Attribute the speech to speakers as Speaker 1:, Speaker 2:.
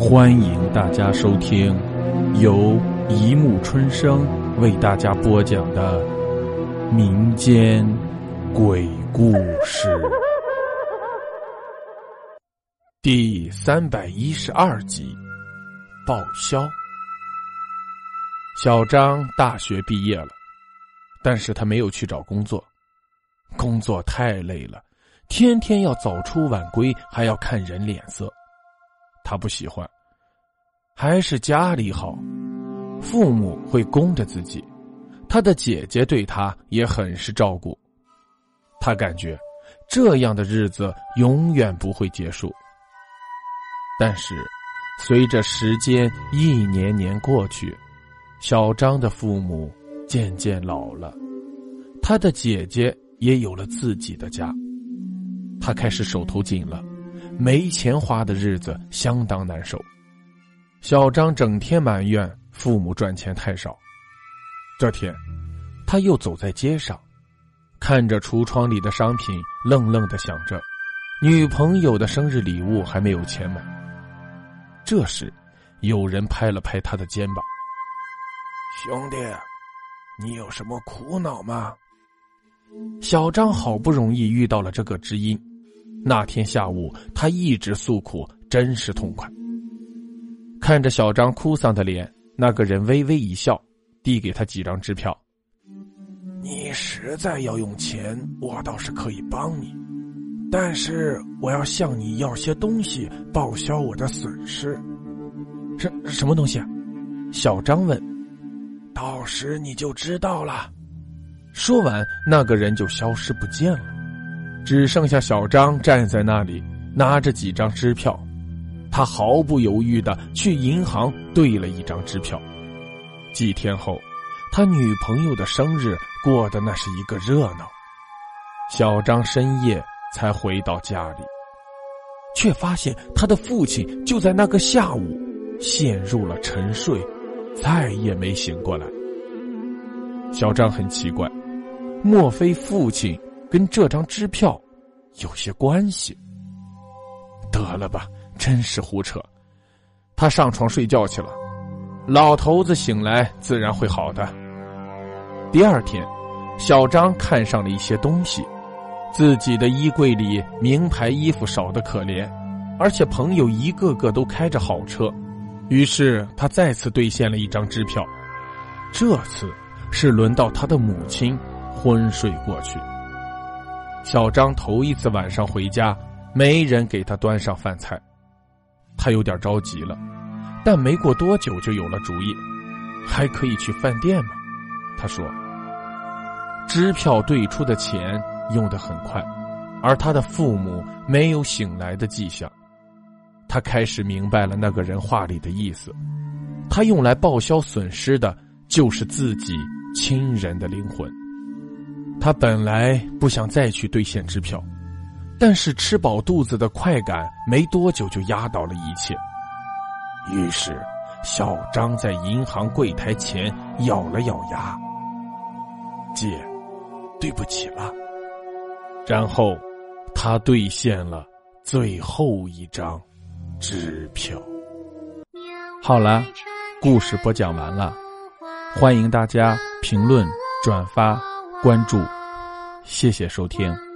Speaker 1: 欢迎大家收听由一木春生为大家播讲的民间鬼故事第三百一十二集：报销。小张大学毕业了，但是他没有去找工作，工作太累了，天天要早出晚归，还要看人脸色。他不喜欢，还是家里好，父母会供着自己，他的姐姐对他也很是照顾，他感觉这样的日子永远不会结束。但是，随着时间一年年过去，小张的父母渐渐老了，他的姐姐也有了自己的家，他开始手头紧了。没钱花的日子相当难受，小张整天埋怨父母赚钱太少。这天，他又走在街上，看着橱窗里的商品，愣愣的想着，女朋友的生日礼物还没有钱买。这时，有人拍了拍他的肩膀：“
Speaker 2: 兄弟，你有什么苦恼吗？”
Speaker 1: 小张好不容易遇到了这个知音。那天下午，他一直诉苦，真是痛快。看着小张哭丧的脸，那个人微微一笑，递给他几张支票。
Speaker 2: 你实在要用钱，我倒是可以帮你，但是我要向你要些东西报销我的损失。
Speaker 1: 什什么东西？啊小张问。
Speaker 2: 到时你就知道了。
Speaker 1: 说完，那个人就消失不见了。只剩下小张站在那里，拿着几张支票，他毫不犹豫的去银行兑了一张支票。几天后，他女朋友的生日过得那是一个热闹。小张深夜才回到家里，却发现他的父亲就在那个下午陷入了沉睡，再也没醒过来。小张很奇怪，莫非父亲？跟这张支票有些关系。得了吧，真是胡扯！他上床睡觉去了。老头子醒来自然会好的。第二天，小张看上了一些东西，自己的衣柜里名牌衣服少得可怜，而且朋友一个个都开着好车，于是他再次兑现了一张支票。这次是轮到他的母亲昏睡过去。小张头一次晚上回家，没人给他端上饭菜，他有点着急了，但没过多久就有了主意，还可以去饭店吗？他说：“支票兑出的钱用得很快，而他的父母没有醒来的迹象。”他开始明白了那个人话里的意思，他用来报销损失的就是自己亲人的灵魂。他本来不想再去兑现支票，但是吃饱肚子的快感没多久就压倒了一切。于是，小张在银行柜台前咬了咬牙：“姐，对不起了。”然后，他兑现了最后一张支票。好了，故事播讲完了，欢迎大家评论、转发。关注，谢谢收听。